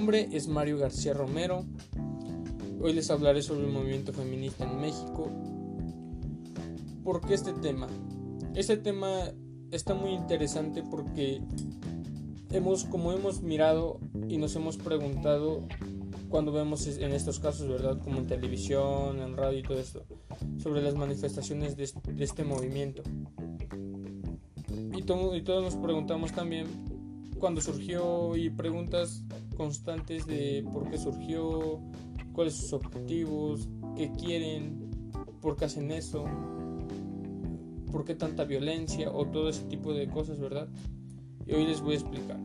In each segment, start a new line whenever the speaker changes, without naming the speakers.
nombre es Mario García Romero. Hoy les hablaré sobre el movimiento feminista en México. ¿Por qué este tema? Este tema está muy interesante porque hemos, como hemos mirado y nos hemos preguntado cuando vemos en estos casos, ¿verdad? Como en televisión, en radio y todo esto, sobre las manifestaciones de, este movimiento. Y, y todos nos preguntamos también cuando surgió y preguntas constantes de por qué surgió, cuáles sus objetivos, qué quieren, por qué hacen eso, por qué tanta violencia o todo ese tipo de cosas, ¿verdad? Y hoy les voy a explicar.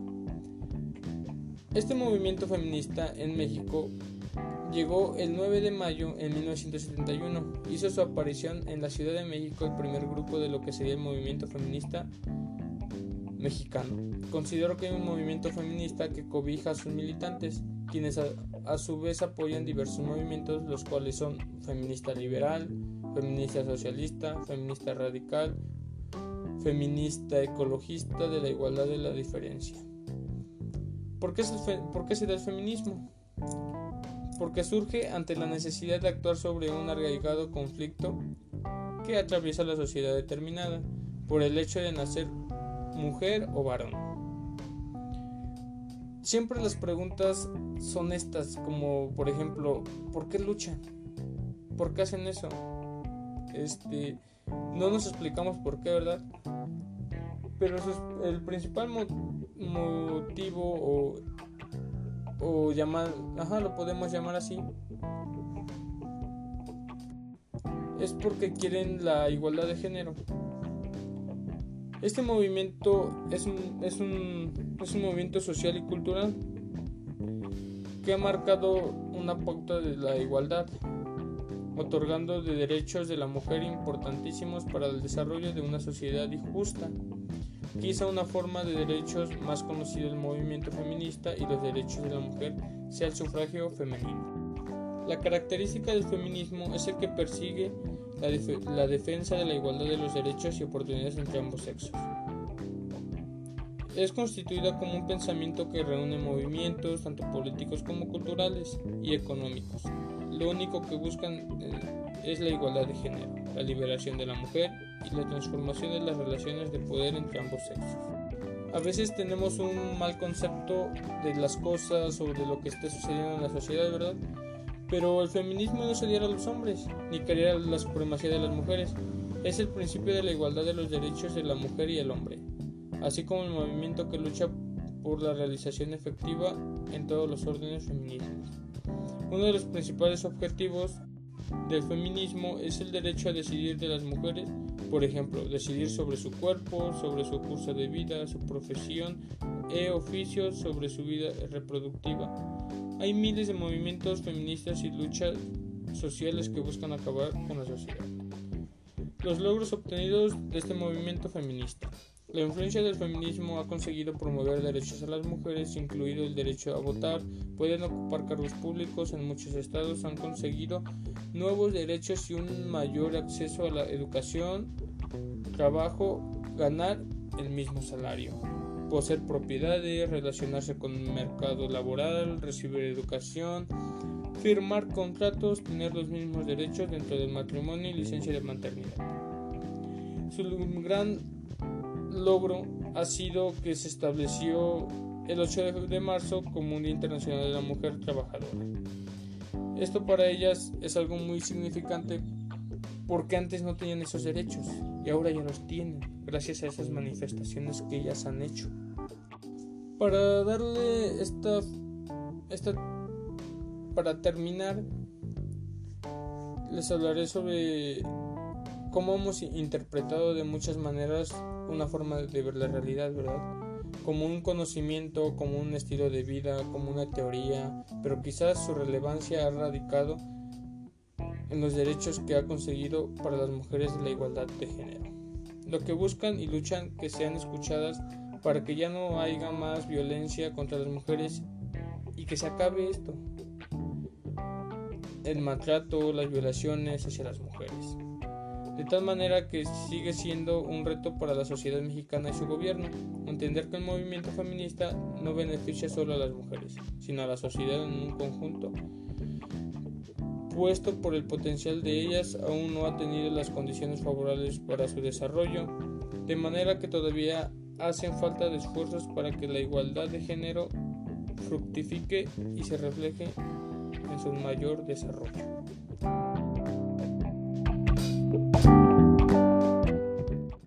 Este movimiento feminista en México llegó el 9 de mayo en 1971. Hizo su aparición en la Ciudad de México el primer grupo de lo que sería el movimiento feminista mexicano. Considero que hay un movimiento feminista que cobija a sus militantes, quienes a, su vez apoyan diversos movimientos, los cuales son feminista liberal, feminista socialista, feminista radical, feminista ecologista de la igualdad de la diferencia. ¿Por qué, ¿Por qué se da el feminismo? Porque surge ante la necesidad de actuar sobre un arraigado conflicto que atraviesa la sociedad determinada por el hecho de nacer mujer o varón. Siempre las preguntas son estas, como por ejemplo, ¿por qué luchan? ¿Por qué hacen eso? Este, no nos explicamos por qué, ¿verdad? Pero el principal motivo o, o llamar, ajá, lo podemos llamar así, es porque quieren la igualdad de género. Este movimiento es un, es un, es un movimiento social y cultural que ha marcado una pauta de la igualdad, otorgando de derechos de la mujer importantísimos para el desarrollo de una sociedad justa. Quizá una forma de derechos más conocida del movimiento feminista y los derechos de la mujer sea el sufragio femenino. La característica del feminismo es el que persigue la, defensa de la igualdad de los derechos y oportunidades entre ambos sexos. Es constituida como un pensamiento que reúne movimientos, tanto políticos como culturales y económicos. Lo único que buscan eh, es la igualdad de género, la liberación de la mujer y la transformación de las relaciones de poder entre ambos sexos. A veces tenemos un mal concepto de las cosas o de lo que está sucediendo en la sociedad, ¿verdad? Pero el feminismo no se diera a los hombres, ni quería la supremacía de las mujeres. Es el principio de la igualdad de los derechos de la mujer y el hombre, así como el movimiento que lucha por la realización efectiva en todos los órdenes feminismos. Uno de los principales objetivos del feminismo es el derecho a decidir de las mujeres, por ejemplo, decidir sobre su cuerpo, sobre su curso de vida, su profesión e oficio, sobre su vida reproductiva hay miles de movimientos feministas y luchas sociales que buscan acabar con la sociedad. Los logros obtenidos de este movimiento feminista. La influencia del feminismo ha conseguido promover derechos a las mujeres, incluido el derecho a votar, pueden ocupar cargos públicos en muchos estados, han conseguido nuevos derechos y un mayor acceso a la educación, trabajo, ganar el mismo salario poseer propiedades, relacionarse con el mercado laboral, recibir educación, firmar contratos, tener los mismos derechos dentro del matrimonio y licencia de maternidad. Su gran logro ha sido que se estableció el 8 de marzo como un Día Internacional de la Mujer Trabajadora. Esto para ellas es algo muy significante porque antes no tenían esos derechos y ahora ya los tienen gracias a esas manifestaciones que ellas han hecho. Para darle esta, esta para terminar, les hablaré sobre cómo hemos interpretado de muchas maneras una forma de ver la realidad, ¿verdad? Como un conocimiento, como un estilo de vida, como una teoría, pero quizás su relevancia ha radicado en los derechos que ha conseguido para las mujeres de la igualdad de género. Lo que buscan y luchan que sean escuchadas para que ya no haya más violencia contra las mujeres y que se acabe esto. El maltrato, las violaciones hacia las mujeres. de tal manera que sigue siendo un reto para la sociedad mexicana y su gobierno, entender que el movimiento feminista no beneficia solo a las mujeres, sino a la sociedad en un conjunto, puesto por el potencial de ellas aún no ha tenido las condiciones favorables para su desarrollo, de manera que todavía hacen falta de esfuerzos para que la igualdad de género fructifique y se refleje en su mayor desarrollo.